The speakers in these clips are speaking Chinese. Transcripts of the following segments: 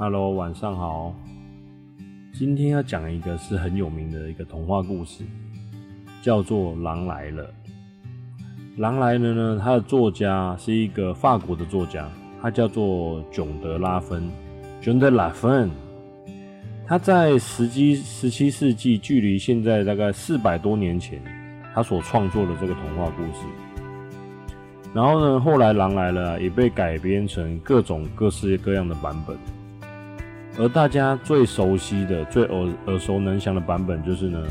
Hello，晚上好。今天要讲一个是很有名的一个童话故事，叫做《狼来了》。《狼来了》呢，它的作家是一个法国的作家，他叫做囧德拉芬 （John de la f e n 他在十七十七世纪，距离现在大概四百多年前，他所创作的这个童话故事。然后呢，后来《狼来了》也被改编成各种各式各样的版本。而大家最熟悉的、最耳耳熟能详的版本，就是呢，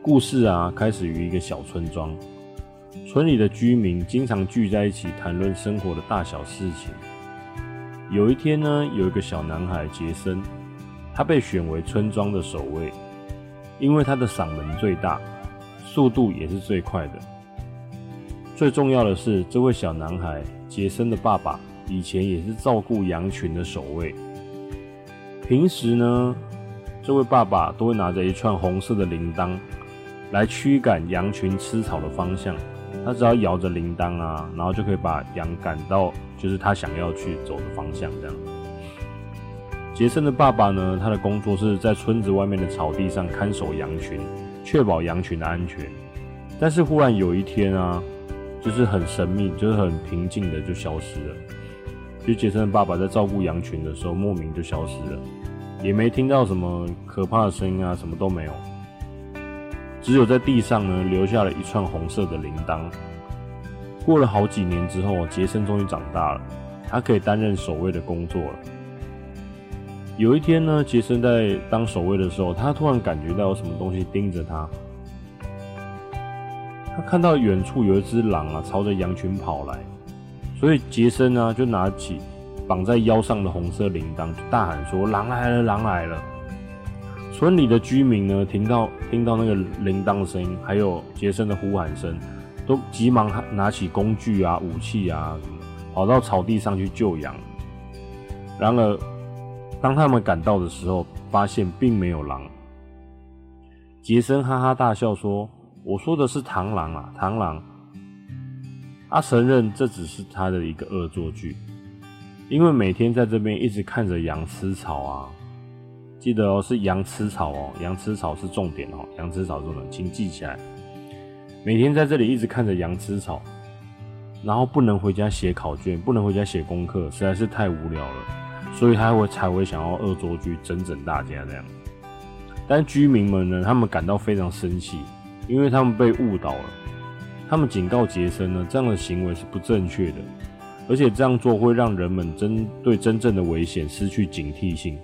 故事啊开始于一个小村庄，村里的居民经常聚在一起谈论生活的大小事情。有一天呢，有一个小男孩杰森，他被选为村庄的守卫，因为他的嗓门最大，速度也是最快的。最重要的是，这位小男孩杰森的爸爸以前也是照顾羊群的守卫。平时呢，这位爸爸都会拿着一串红色的铃铛来驱赶羊群吃草的方向。他只要摇着铃铛啊，然后就可以把羊赶到就是他想要去走的方向。这样，杰森的爸爸呢，他的工作是在村子外面的草地上看守羊群，确保羊群的安全。但是忽然有一天啊，就是很神秘，就是很平静的就消失了。就杰森的爸爸在照顾羊群的时候，莫名就消失了。也没听到什么可怕的声音啊，什么都没有，只有在地上呢留下了一串红色的铃铛。过了好几年之后，杰森终于长大了，他可以担任守卫的工作了。有一天呢，杰森在当守卫的时候，他突然感觉到有什么东西盯着他。他看到远处有一只狼啊，朝着羊群跑来，所以杰森呢就拿起。绑在腰上的红色铃铛，大喊说：“狼来了，狼来了！”村里的居民呢，听到听到那个铃铛声音，还有杰森的呼喊声，都急忙拿起工具啊、武器啊，跑到草地上去救羊。然而，当他们赶到的时候，发现并没有狼。杰森哈哈大笑说：“我说的是螳螂啊，螳螂！”他承认这只是他的一个恶作剧。因为每天在这边一直看着羊吃草啊，记得哦，是羊吃草哦，羊吃草是重点哦，羊吃草重点，请记起来。每天在这里一直看着羊吃草，然后不能回家写考卷，不能回家写功课，实在是太无聊了，所以他会才会想要恶作剧整整大家这样。但居民们呢，他们感到非常生气，因为他们被误导了。他们警告杰森呢，这样的行为是不正确的。而且这样做会让人们针对真正的危险失去警惕性。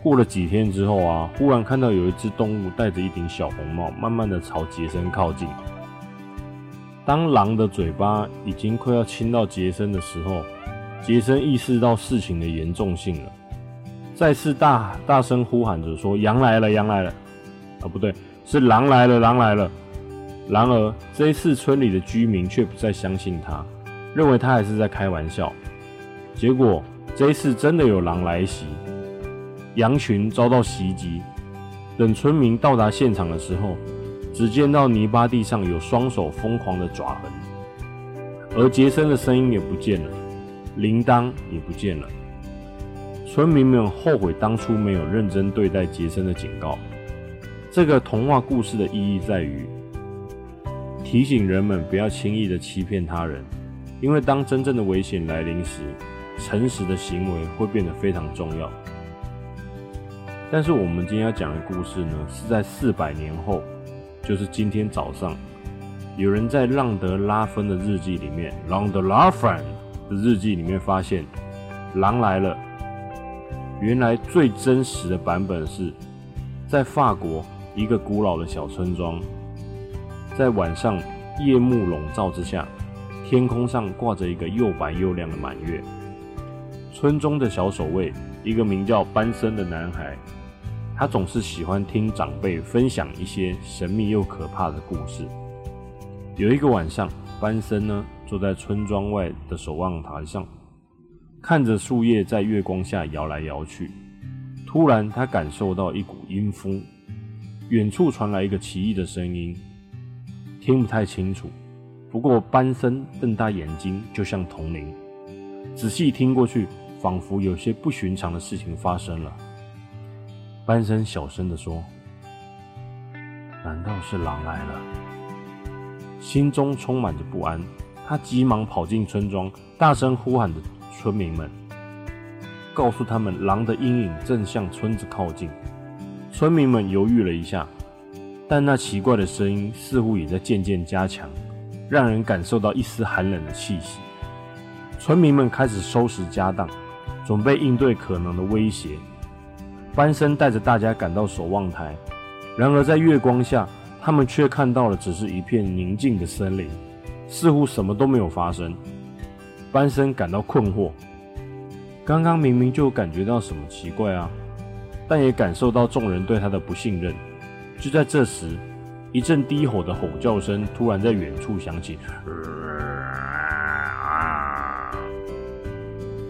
过了几天之后啊，忽然看到有一只动物戴着一顶小红帽，慢慢的朝杰森靠近。当狼的嘴巴已经快要亲到杰森的时候，杰森意识到事情的严重性了，再次大大声呼喊着说：“羊来了，羊来了！”啊，不对，是狼来了，狼来了。然而这一次，村里的居民却不再相信他。认为他还是在开玩笑，结果这一次真的有狼来袭，羊群遭到袭击。等村民到达现场的时候，只见到泥巴地上有双手疯狂的爪痕，而杰森的声音也不见了，铃铛也不见了。村民们后悔当初没有认真对待杰森的警告。这个童话故事的意义在于提醒人们不要轻易的欺骗他人。因为当真正的危险来临时，诚实的行为会变得非常重要。但是我们今天要讲的故事呢，是在四百年后，就是今天早上，有人在浪德拉芬的日记里面，让德拉芬的日记里面发现，狼来了。原来最真实的版本是在法国一个古老的小村庄，在晚上夜幕笼罩之下。天空上挂着一个又白又亮的满月。村中的小守卫，一个名叫班森的男孩，他总是喜欢听长辈分享一些神秘又可怕的故事。有一个晚上，班森呢坐在村庄外的守望台上，看着树叶在月光下摇来摇去。突然，他感受到一股阴风，远处传来一个奇异的声音，听不太清楚。不过，班森瞪大眼睛，就像铜铃。仔细听过去，仿佛有些不寻常的事情发生了。班森小声地说：“难道是狼来了？”心中充满着不安，他急忙跑进村庄，大声呼喊着村民们，告诉他们狼的阴影正向村子靠近。村民们犹豫了一下，但那奇怪的声音似乎也在渐渐加强，让人感受到一丝寒冷的气息。村民们开始收拾家当，准备应对可能的威胁。班森带着大家赶到守望台，然而在月光下，他们却看到了只是一片宁静的森林，似乎什么都没有发生。班森感到困惑，刚刚明明就感觉到什么奇怪啊，但也感受到众人对他的不信任。就在这时，一阵低吼的吼叫声突然在远处响起。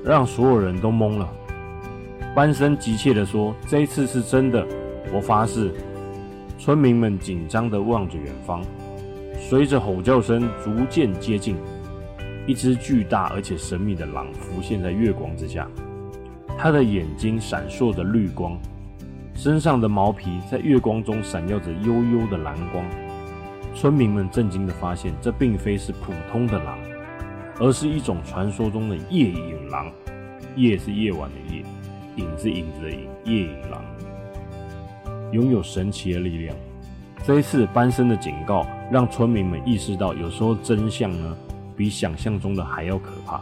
让所有人都懵了。班森急切地说：“这一次是真的，我发誓。”村民们紧张地望着远方，随着吼叫声逐渐接近，一只巨大而且神秘的狼浮现在月光之下。它的眼睛闪烁着绿光，身上的毛皮在月光中闪耀着幽幽的蓝光。村民们震惊地发现，这并非是普通的狼。而是一种传说中的夜影狼，夜是夜晚的夜，影是影子的影，夜影狼拥有神奇的力量。这一次班森的警告让村民们意识到，有时候真相呢比想象中的还要可怕。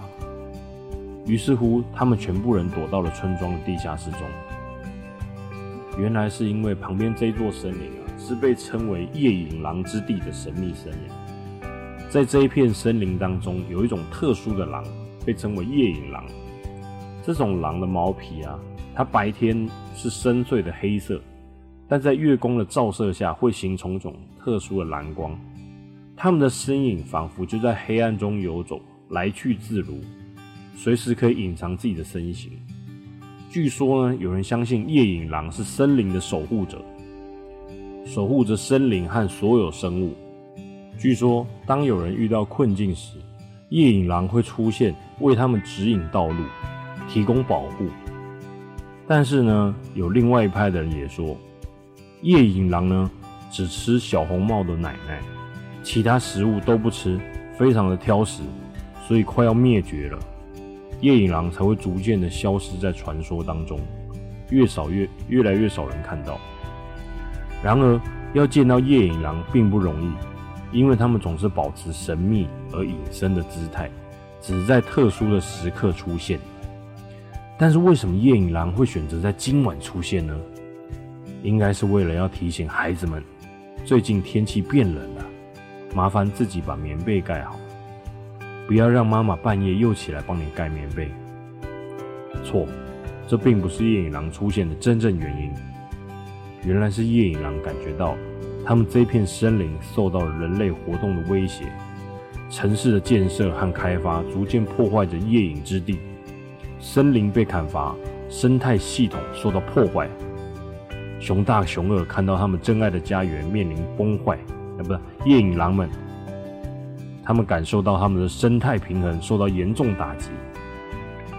于是乎，他们全部人躲到了村庄的地下室中。原来是因为旁边这座森林啊，是被称为夜影狼之地的神秘森林。在这一片森林当中，有一种特殊的狼，被称为夜影狼。这种狼的毛皮啊，它白天是深邃的黑色，但在月光的照射下，会形成一种特殊的蓝光。它们的身影仿佛就在黑暗中游走，来去自如，随时可以隐藏自己的身形。据说呢，有人相信夜影狼是森林的守护者，守护着森林和所有生物。据说，当有人遇到困境时，夜影狼会出现，为他们指引道路，提供保护。但是呢，有另外一派的人也说，夜影狼呢只吃小红帽的奶奶，其他食物都不吃，非常的挑食，所以快要灭绝了。夜影狼才会逐渐的消失在传说当中，越少越越来越少人看到。然而，要见到夜影狼并不容易。因为他们总是保持神秘而隐身的姿态，只在特殊的时刻出现。但是为什么夜影狼会选择在今晚出现呢？应该是为了要提醒孩子们，最近天气变冷了，麻烦自己把棉被盖好，不要让妈妈半夜又起来帮你盖棉被。错，这并不是夜影狼出现的真正原因。原来是夜影狼感觉到。他们这片森林受到了人类活动的威胁，城市的建设和开发逐渐破坏着夜影之地，森林被砍伐，生态系统受到破坏。熊大、熊二看到他们真爱的家园面临崩坏，啊，不是夜影狼们，他们感受到他们的生态平衡受到严重打击。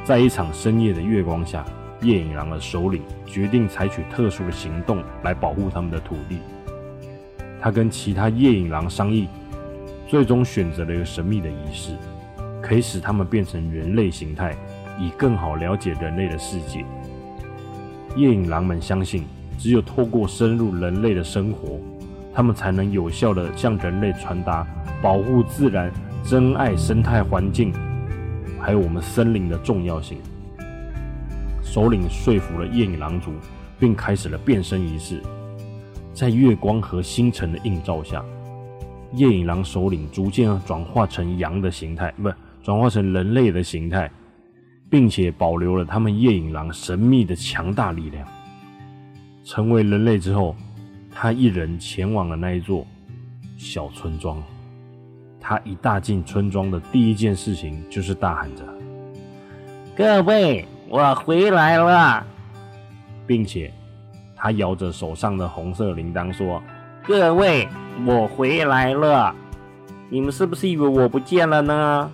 在一场深夜的月光下，夜影狼的首领决定采取特殊的行动来保护他们的土地。他跟其他夜影狼商议，最终选择了一个神秘的仪式，可以使他们变成人类形态，以更好了解人类的世界。夜影狼们相信，只有透过深入人类的生活，他们才能有效地向人类传达保护自然、珍爱生态环境，还有我们森林的重要性。首领说服了夜影狼族，并开始了变身仪式。在月光和星辰的映照下，夜影狼首领逐渐转化成羊的形态，不，转化成人类的形态，并且保留了他们夜影狼神秘的强大力量。成为人类之后，他一人前往了那一座小村庄。他一踏进村庄的第一件事情就是大喊着：“各位，我回来了！”并且。他摇着手上的红色铃铛说：“各位，我回来了！你们是不是以为我不见了呢？”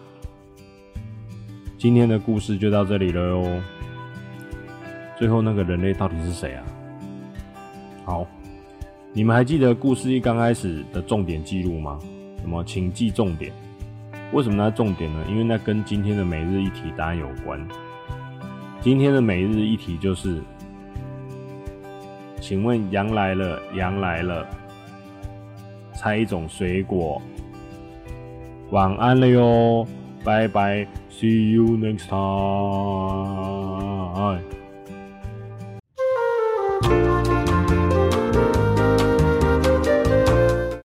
今天的故事就到这里了哟。最后那个人类到底是谁啊？好，你们还记得故事一刚开始的重点记录吗？什么？请记重点。为什么那重点呢？因为那跟今天的每日一题答案有关。今天的每日一题就是，请问羊来了，羊来了，猜一种水果。晚安了哟，拜拜，See you next time。